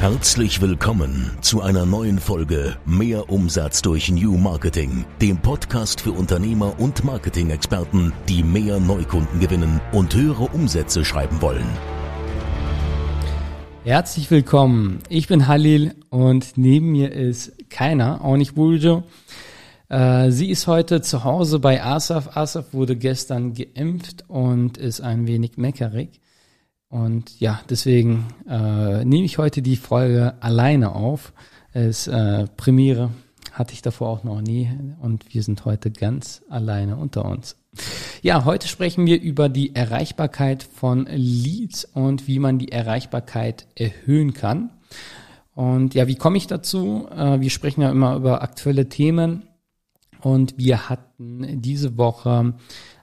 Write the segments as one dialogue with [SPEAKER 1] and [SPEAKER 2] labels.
[SPEAKER 1] Herzlich willkommen zu einer neuen Folge Mehr Umsatz durch New Marketing, dem Podcast für Unternehmer und Marketing-Experten, die mehr Neukunden gewinnen und höhere Umsätze schreiben wollen.
[SPEAKER 2] Herzlich willkommen. Ich bin Halil und neben mir ist keiner, auch nicht Buljo. Äh, sie ist heute zu Hause bei Asaf. Asaf wurde gestern geimpft und ist ein wenig meckerig. Und ja, deswegen äh, nehme ich heute die Folge alleine auf. Es äh, Premiere hatte ich davor auch noch nie und wir sind heute ganz alleine unter uns. Ja, heute sprechen wir über die Erreichbarkeit von Leads und wie man die Erreichbarkeit erhöhen kann. Und ja, wie komme ich dazu? Äh, wir sprechen ja immer über aktuelle Themen und wir hatten diese Woche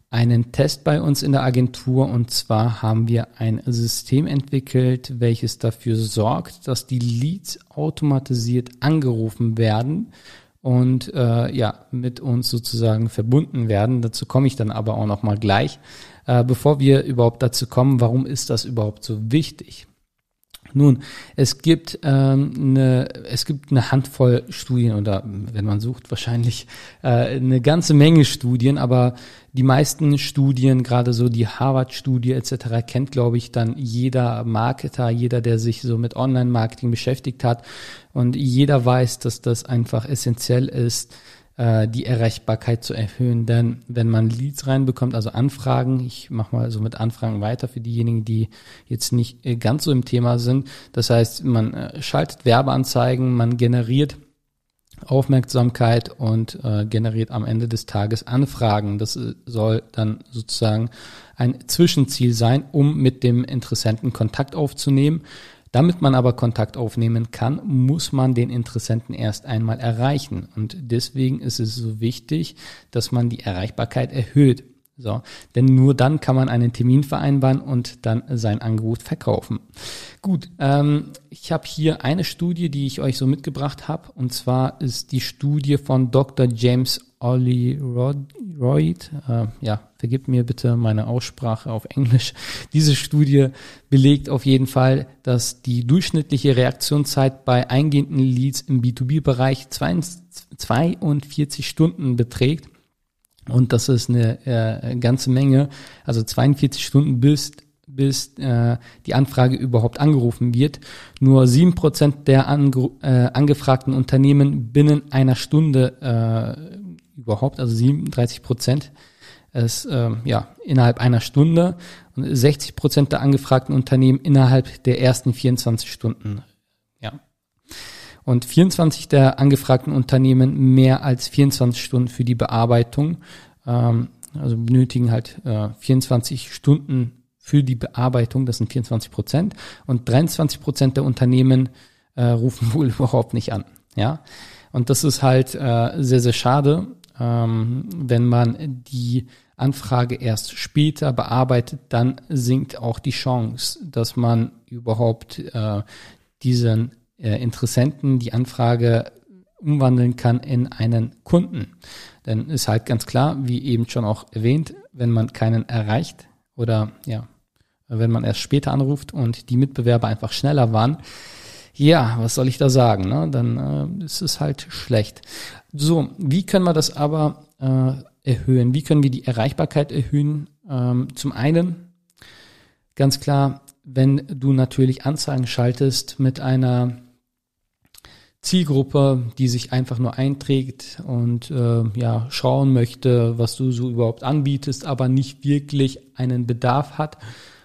[SPEAKER 2] einen Test bei uns in der Agentur und zwar haben wir ein System entwickelt, welches dafür sorgt, dass die Leads automatisiert angerufen werden und äh, ja mit uns sozusagen verbunden werden. Dazu komme ich dann aber auch noch mal gleich. Äh, bevor wir überhaupt dazu kommen, warum ist das überhaupt so wichtig? Nun, es gibt ähm, eine, es gibt eine Handvoll Studien oder wenn man sucht wahrscheinlich äh, eine ganze Menge Studien, aber die meisten Studien, gerade so die Harvard-Studie etc., kennt glaube ich dann jeder Marketer, jeder, der sich so mit Online-Marketing beschäftigt hat und jeder weiß, dass das einfach essentiell ist, äh, die Erreichbarkeit zu erhöhen. Denn wenn man Leads reinbekommt, also Anfragen, ich mache mal so mit Anfragen weiter für diejenigen, die jetzt nicht äh, ganz so im Thema sind. Das heißt, man äh, schaltet Werbeanzeigen, man generiert Aufmerksamkeit und äh, generiert am Ende des Tages Anfragen. Das soll dann sozusagen ein Zwischenziel sein, um mit dem Interessenten Kontakt aufzunehmen. Damit man aber Kontakt aufnehmen kann, muss man den Interessenten erst einmal erreichen. Und deswegen ist es so wichtig, dass man die Erreichbarkeit erhöht. So, denn nur dann kann man einen Termin vereinbaren und dann sein Angebot verkaufen. Gut, ähm, ich habe hier eine Studie, die ich euch so mitgebracht habe, und zwar ist die Studie von Dr. James Ollie Royd. Äh, ja, vergibt mir bitte meine Aussprache auf Englisch. Diese Studie belegt auf jeden Fall, dass die durchschnittliche Reaktionszeit bei eingehenden Leads im B2B-Bereich 42 Stunden beträgt und das ist eine äh, ganze Menge, also 42 Stunden bis bis äh, die Anfrage überhaupt angerufen wird. Nur sieben Prozent der ange äh, angefragten Unternehmen binnen einer Stunde äh, überhaupt, also 37 Prozent, es äh, ja innerhalb einer Stunde und 60 Prozent der angefragten Unternehmen innerhalb der ersten 24 Stunden. Ja und 24 der angefragten Unternehmen mehr als 24 Stunden für die Bearbeitung, ähm, also benötigen halt äh, 24 Stunden für die Bearbeitung, das sind 24 Prozent, und 23 Prozent der Unternehmen äh, rufen wohl überhaupt nicht an. Ja, und das ist halt äh, sehr, sehr schade, ähm, wenn man die Anfrage erst später bearbeitet, dann sinkt auch die Chance, dass man überhaupt äh, diesen äh, Interessenten die Anfrage umwandeln kann in einen Kunden. Denn ist halt ganz klar, wie eben schon auch erwähnt, wenn man keinen erreicht oder ja, wenn man erst später anruft und die Mitbewerber einfach schneller waren, ja, was soll ich da sagen? Ne? Dann äh, ist es halt schlecht. So, wie können wir das aber äh, erhöhen? Wie können wir die Erreichbarkeit erhöhen? Ähm, zum einen, ganz klar, wenn du natürlich Anzeigen schaltest mit einer Zielgruppe, die sich einfach nur einträgt und äh, ja schauen möchte, was du so überhaupt anbietest, aber nicht wirklich einen Bedarf hat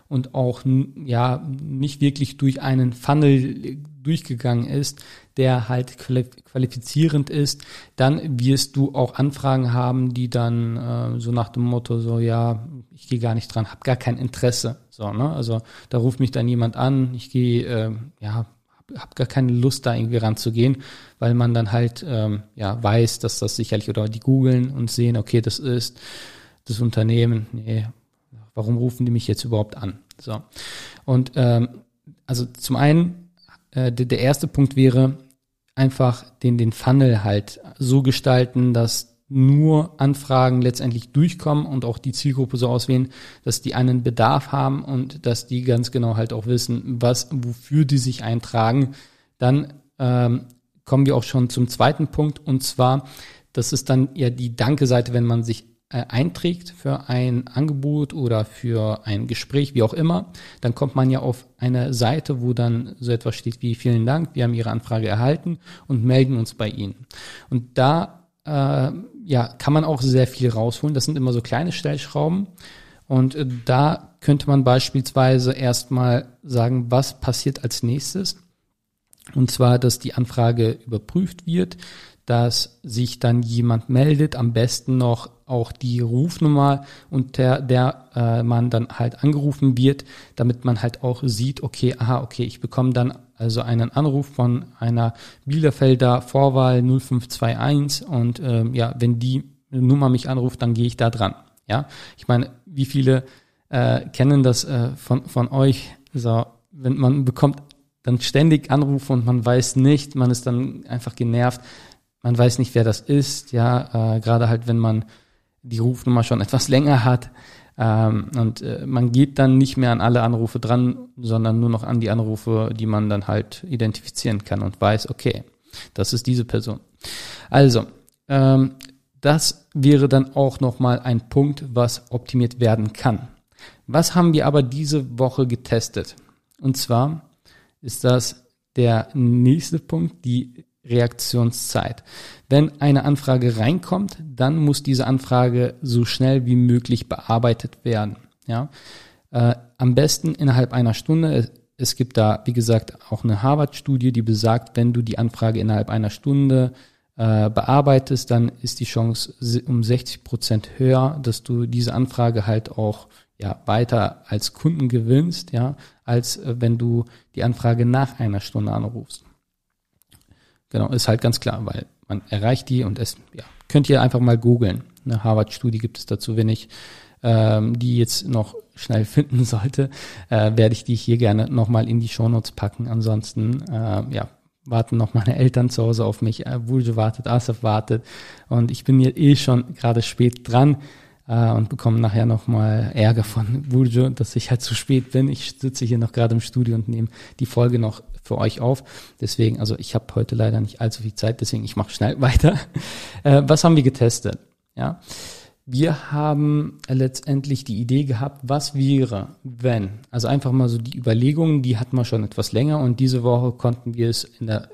[SPEAKER 2] und auch ja nicht wirklich durch einen Funnel durchgegangen ist, der halt qualifizierend ist, dann wirst du auch Anfragen haben, die dann äh, so nach dem Motto so ja, ich gehe gar nicht dran, habe gar kein Interesse, so ne? Also da ruft mich dann jemand an, ich gehe äh, ja habe gar keine Lust, da irgendwie ranzugehen, weil man dann halt ähm, ja weiß, dass das sicherlich oder die googeln und sehen, okay, das ist das Unternehmen. Nee, warum rufen die mich jetzt überhaupt an? So und ähm, also zum einen äh, der, der erste Punkt wäre einfach den den Funnel halt so gestalten, dass nur Anfragen letztendlich durchkommen und auch die Zielgruppe so auswählen, dass die einen Bedarf haben und dass die ganz genau halt auch wissen, was, wofür die sich eintragen, dann ähm, kommen wir auch schon zum zweiten Punkt. Und zwar, das ist dann ja die Danke-Seite, wenn man sich äh, einträgt für ein Angebot oder für ein Gespräch, wie auch immer, dann kommt man ja auf eine Seite, wo dann so etwas steht wie vielen Dank, wir haben Ihre Anfrage erhalten und melden uns bei Ihnen. Und da äh, ja, kann man auch sehr viel rausholen. Das sind immer so kleine Stellschrauben. Und äh, da könnte man beispielsweise erstmal sagen, was passiert als nächstes. Und zwar, dass die Anfrage überprüft wird, dass sich dann jemand meldet, am besten noch auch die Rufnummer, unter der äh, man dann halt angerufen wird, damit man halt auch sieht, okay, aha, okay, ich bekomme dann also einen Anruf von einer Bielefelder Vorwahl 0521 und ähm, ja, wenn die Nummer mich anruft, dann gehe ich da dran. Ja, ich meine, wie viele äh, kennen das äh, von, von euch? So, wenn man bekommt dann ständig Anrufe und man weiß nicht, man ist dann einfach genervt, man weiß nicht, wer das ist, ja, äh, gerade halt, wenn man die Rufnummer schon etwas länger hat. Ähm, und äh, man geht dann nicht mehr an alle Anrufe dran, sondern nur noch an die Anrufe, die man dann halt identifizieren kann und weiß, okay, das ist diese Person. Also, ähm, das wäre dann auch nochmal ein Punkt, was optimiert werden kann. Was haben wir aber diese Woche getestet? Und zwar ist das der nächste Punkt, die Reaktionszeit. Wenn eine Anfrage reinkommt, dann muss diese Anfrage so schnell wie möglich bearbeitet werden. Ja? Äh, am besten innerhalb einer Stunde. Es gibt da, wie gesagt, auch eine Harvard-Studie, die besagt, wenn du die Anfrage innerhalb einer Stunde äh, bearbeitest, dann ist die Chance um 60 Prozent höher, dass du diese Anfrage halt auch ja, weiter als Kunden gewinnst, ja, als äh, wenn du die Anfrage nach einer Stunde anrufst. Genau, ist halt ganz klar, weil man erreicht die und es, ja, könnt ihr einfach mal googeln. Eine Harvard-Studie gibt es dazu, wenn ich ähm, die jetzt noch schnell finden sollte, äh, werde ich die hier gerne nochmal in die Shownotes packen. Ansonsten, äh, ja, warten noch meine Eltern zu Hause auf mich, äh, Wulje wartet, Asaf wartet und ich bin hier eh schon gerade spät dran äh, und bekomme nachher nochmal Ärger von Wulje, dass ich halt zu spät bin. Ich sitze hier noch gerade im Studio und nehme die Folge noch für euch auf. Deswegen, also ich habe heute leider nicht allzu viel Zeit, deswegen ich mache schnell weiter. Äh, was haben wir getestet? Ja, wir haben letztendlich die Idee gehabt, was wäre, wenn, also einfach mal so die Überlegungen, die hatten wir schon etwas länger und diese Woche konnten wir es in der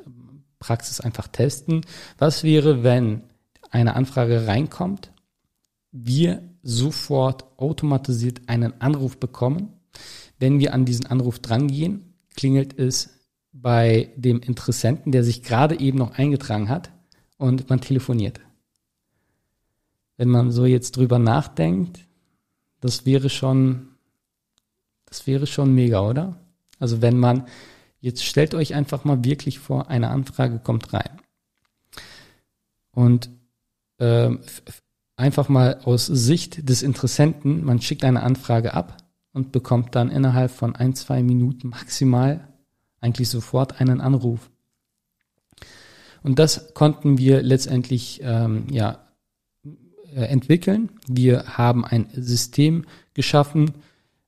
[SPEAKER 2] Praxis einfach testen. Was wäre, wenn eine Anfrage reinkommt, wir sofort automatisiert einen Anruf bekommen. Wenn wir an diesen Anruf drangehen, klingelt es bei dem Interessenten, der sich gerade eben noch eingetragen hat und man telefoniert. Wenn man so jetzt drüber nachdenkt, das wäre schon, das wäre schon mega, oder? Also wenn man, jetzt stellt euch einfach mal wirklich vor, eine Anfrage kommt rein. Und äh, einfach mal aus Sicht des Interessenten, man schickt eine Anfrage ab und bekommt dann innerhalb von ein, zwei Minuten maximal eigentlich sofort einen Anruf. Und das konnten wir letztendlich ähm, ja, äh, entwickeln. Wir haben ein System geschaffen,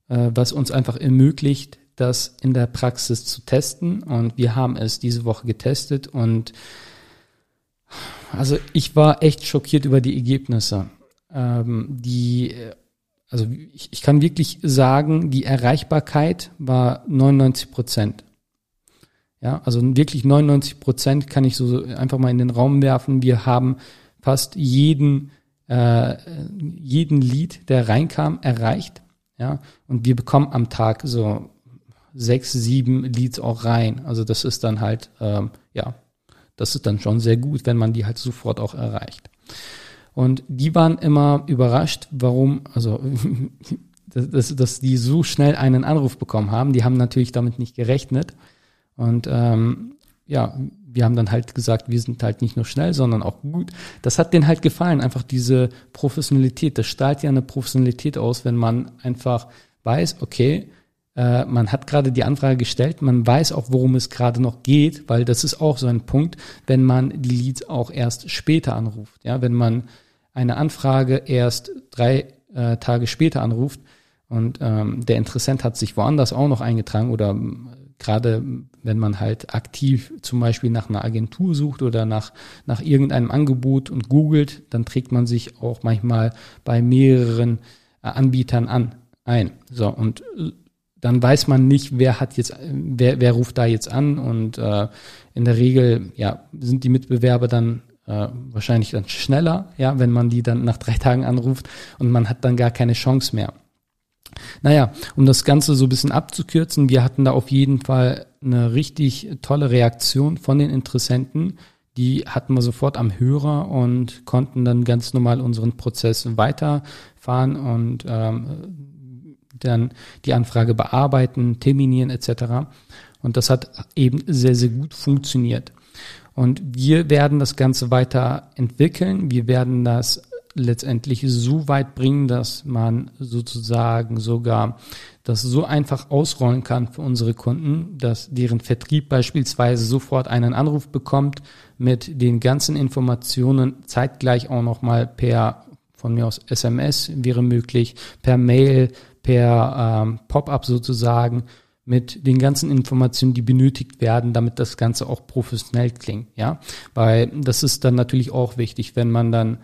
[SPEAKER 2] äh, was uns einfach ermöglicht, das in der Praxis zu testen. Und wir haben es diese Woche getestet und also ich war echt schockiert über die Ergebnisse. Ähm, die, also ich, ich kann wirklich sagen, die Erreichbarkeit war 99 Prozent. Ja, also wirklich 99 Prozent kann ich so einfach mal in den Raum werfen. Wir haben fast jeden, äh, jeden Lied, der reinkam, erreicht. Ja, und wir bekommen am Tag so sechs, sieben Leads auch rein. Also das ist dann halt, ähm, ja, das ist dann schon sehr gut, wenn man die halt sofort auch erreicht. Und die waren immer überrascht, warum, also dass, dass die so schnell einen Anruf bekommen haben. Die haben natürlich damit nicht gerechnet. Und ähm, ja, wir haben dann halt gesagt, wir sind halt nicht nur schnell, sondern auch gut. Das hat denen halt gefallen, einfach diese Professionalität. Das strahlt ja eine Professionalität aus, wenn man einfach weiß, okay, äh, man hat gerade die Anfrage gestellt, man weiß auch, worum es gerade noch geht, weil das ist auch so ein Punkt, wenn man die Leads auch erst später anruft. Ja, wenn man eine Anfrage erst drei äh, Tage später anruft und ähm, der Interessent hat sich woanders auch noch eingetragen oder gerade wenn man halt aktiv zum Beispiel nach einer Agentur sucht oder nach, nach irgendeinem Angebot und googelt, dann trägt man sich auch manchmal bei mehreren äh, Anbietern an ein. So, und äh, dann weiß man nicht, wer hat jetzt, wer, wer ruft da jetzt an und äh, in der Regel ja sind die Mitbewerber dann äh, wahrscheinlich dann schneller, ja, wenn man die dann nach drei Tagen anruft und man hat dann gar keine Chance mehr. Naja, um das Ganze so ein bisschen abzukürzen, wir hatten da auf jeden Fall eine richtig tolle Reaktion von den Interessenten. Die hatten wir sofort am Hörer und konnten dann ganz normal unseren Prozess weiterfahren und ähm, dann die Anfrage bearbeiten, terminieren etc. Und das hat eben sehr, sehr gut funktioniert. Und wir werden das Ganze weiter entwickeln. Wir werden das letztendlich so weit bringen, dass man sozusagen sogar das so einfach ausrollen kann für unsere Kunden, dass deren Vertrieb beispielsweise sofort einen Anruf bekommt mit den ganzen Informationen zeitgleich auch nochmal per von mir aus SMS wäre möglich, per Mail, per ähm, Pop-up sozusagen mit den ganzen Informationen, die benötigt werden, damit das Ganze auch professionell klingt, ja, weil das ist dann natürlich auch wichtig, wenn man dann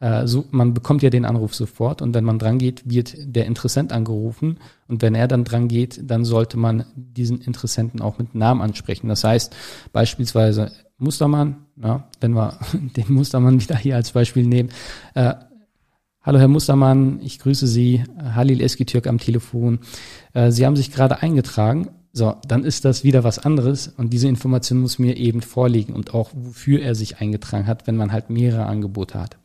[SPEAKER 2] äh, so, man bekommt ja den Anruf sofort und wenn man dran geht, wird der Interessent angerufen und wenn er dann dran geht, dann sollte man diesen Interessenten auch mit Namen ansprechen. Das heißt beispielsweise Mustermann, ja, wenn wir den Mustermann wieder hier als Beispiel nehmen, äh, Hallo Herr Mustermann, ich grüße Sie, Halil Eskitürk am Telefon. Äh, Sie haben sich gerade eingetragen. So, dann ist das wieder was anderes und diese Information muss mir eben vorliegen und auch wofür er sich eingetragen hat, wenn man halt mehrere Angebote hat.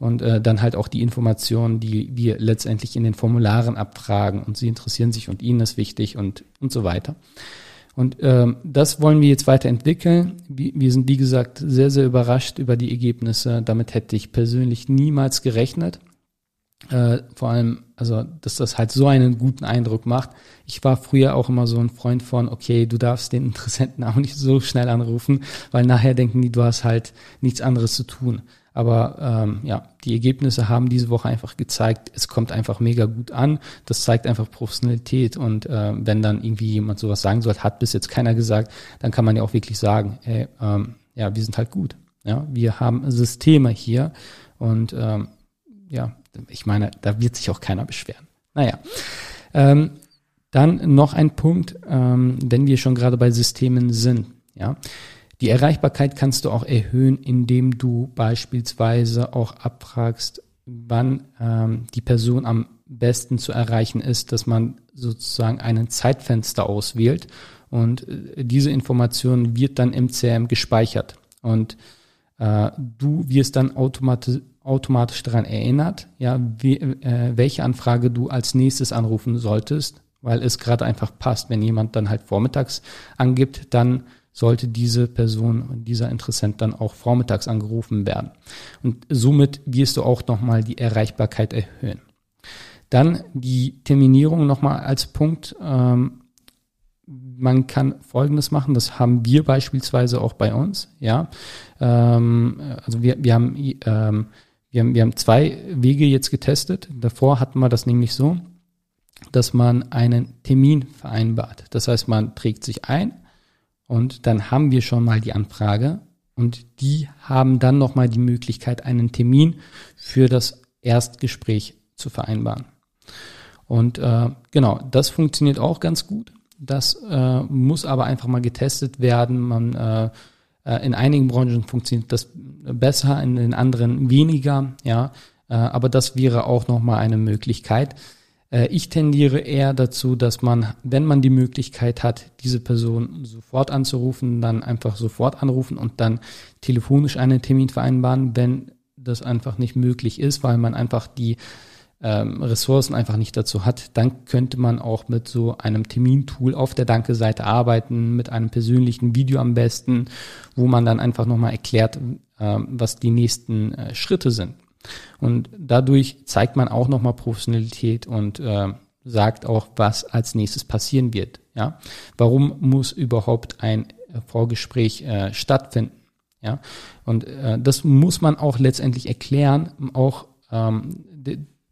[SPEAKER 2] Und äh, dann halt auch die Informationen, die wir letztendlich in den Formularen abfragen und Sie interessieren sich und Ihnen ist wichtig und, und so weiter. Und ähm, das wollen wir jetzt weiterentwickeln. Wir sind, wie gesagt, sehr, sehr überrascht über die Ergebnisse. Damit hätte ich persönlich niemals gerechnet. Äh, vor allem, also, dass das halt so einen guten Eindruck macht. Ich war früher auch immer so ein Freund von, okay, du darfst den Interessenten auch nicht so schnell anrufen, weil nachher denken die, du hast halt nichts anderes zu tun. Aber ähm, ja, die Ergebnisse haben diese Woche einfach gezeigt, es kommt einfach mega gut an. Das zeigt einfach Professionalität. Und äh, wenn dann irgendwie jemand sowas sagen soll, hat bis jetzt keiner gesagt, dann kann man ja auch wirklich sagen, hey, ähm, ja, wir sind halt gut. Ja, wir haben Systeme hier und ähm, ja, ich meine, da wird sich auch keiner beschweren. Naja. Ähm, dann noch ein Punkt, ähm, wenn wir schon gerade bei Systemen sind. Ja, die Erreichbarkeit kannst du auch erhöhen, indem du beispielsweise auch abfragst, wann ähm, die Person am besten zu erreichen ist, dass man sozusagen einen Zeitfenster auswählt und äh, diese Information wird dann im CRM gespeichert und äh, du wirst dann automatisch automatisch daran erinnert, ja, wie, äh, welche Anfrage du als nächstes anrufen solltest, weil es gerade einfach passt. Wenn jemand dann halt vormittags angibt, dann sollte diese Person, dieser Interessent dann auch vormittags angerufen werden. Und somit wirst du auch nochmal die Erreichbarkeit erhöhen. Dann die Terminierung nochmal als Punkt. Ähm, man kann Folgendes machen, das haben wir beispielsweise auch bei uns, ja. Ähm, also wir, wir haben, ähm, wir haben, wir haben zwei Wege jetzt getestet. Davor hatten wir das nämlich so, dass man einen Termin vereinbart. Das heißt, man trägt sich ein, und dann haben wir schon mal die Anfrage und die haben dann nochmal die Möglichkeit, einen Termin für das Erstgespräch zu vereinbaren. Und äh, genau, das funktioniert auch ganz gut. Das äh, muss aber einfach mal getestet werden. Man äh, in einigen Branchen funktioniert das besser, in den anderen weniger. Ja, äh, aber das wäre auch nochmal eine Möglichkeit. Äh, ich tendiere eher dazu, dass man, wenn man die Möglichkeit hat, diese Person sofort anzurufen, dann einfach sofort anrufen und dann telefonisch einen Termin vereinbaren, wenn das einfach nicht möglich ist, weil man einfach die ähm, Ressourcen einfach nicht dazu hat, dann könnte man auch mit so einem Termintool auf der Danke-Seite arbeiten, mit einem persönlichen Video am besten, wo man dann einfach nochmal erklärt, äh, was die nächsten äh, Schritte sind. Und dadurch zeigt man auch nochmal Professionalität und äh, sagt auch, was als nächstes passieren wird. Ja, warum muss überhaupt ein Vorgespräch äh, stattfinden? Ja, und äh, das muss man auch letztendlich erklären. Auch ähm,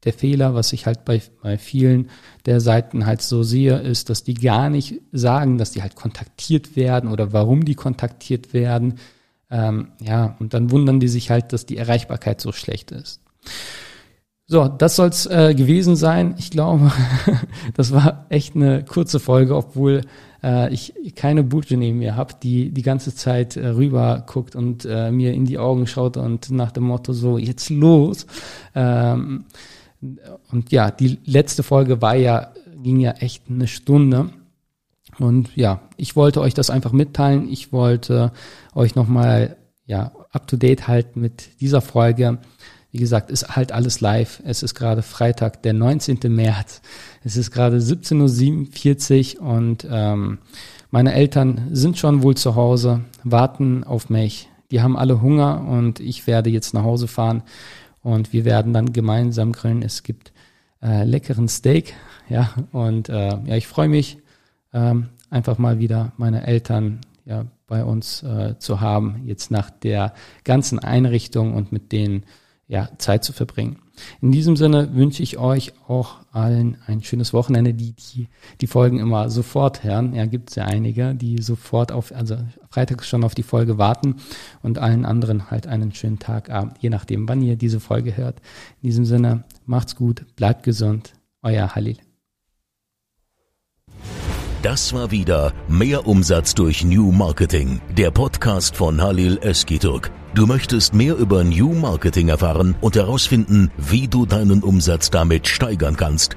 [SPEAKER 2] der Fehler, was ich halt bei, bei vielen der Seiten halt so sehe, ist, dass die gar nicht sagen, dass die halt kontaktiert werden oder warum die kontaktiert werden. Ähm, ja, und dann wundern die sich halt, dass die Erreichbarkeit so schlecht ist. So, das soll's äh, gewesen sein. Ich glaube, das war echt eine kurze Folge, obwohl äh, ich keine Bute neben mir habe, die die ganze Zeit äh, rüber guckt und äh, mir in die Augen schaut und nach dem Motto so, jetzt los. Ähm, und ja, die letzte Folge war ja, ging ja echt eine Stunde. Und ja, ich wollte euch das einfach mitteilen. Ich wollte euch nochmal, ja, up to date halten mit dieser Folge. Wie gesagt, ist halt alles live. Es ist gerade Freitag, der 19. März. Es ist gerade 17.47 Uhr und ähm, meine Eltern sind schon wohl zu Hause, warten auf mich. Die haben alle Hunger und ich werde jetzt nach Hause fahren und wir werden dann gemeinsam grillen. Es gibt äh, leckeren Steak, ja, und äh, ja, ich freue mich ähm, einfach mal wieder meine Eltern ja bei uns äh, zu haben, jetzt nach der ganzen Einrichtung und mit denen ja, Zeit zu verbringen. In diesem Sinne wünsche ich euch auch allen ein schönes Wochenende, die die, die Folgen immer sofort hören. Ja, gibt es ja einige, die sofort auf, also freitags schon auf die Folge warten und allen anderen halt einen schönen Tagabend, je nachdem, wann ihr diese Folge hört. In diesem Sinne, macht's gut, bleibt gesund, euer Halil.
[SPEAKER 1] Das war wieder Mehr Umsatz durch New Marketing, der Podcast von Halil Eskiturk. Du möchtest mehr über New Marketing erfahren und herausfinden, wie du deinen Umsatz damit steigern kannst?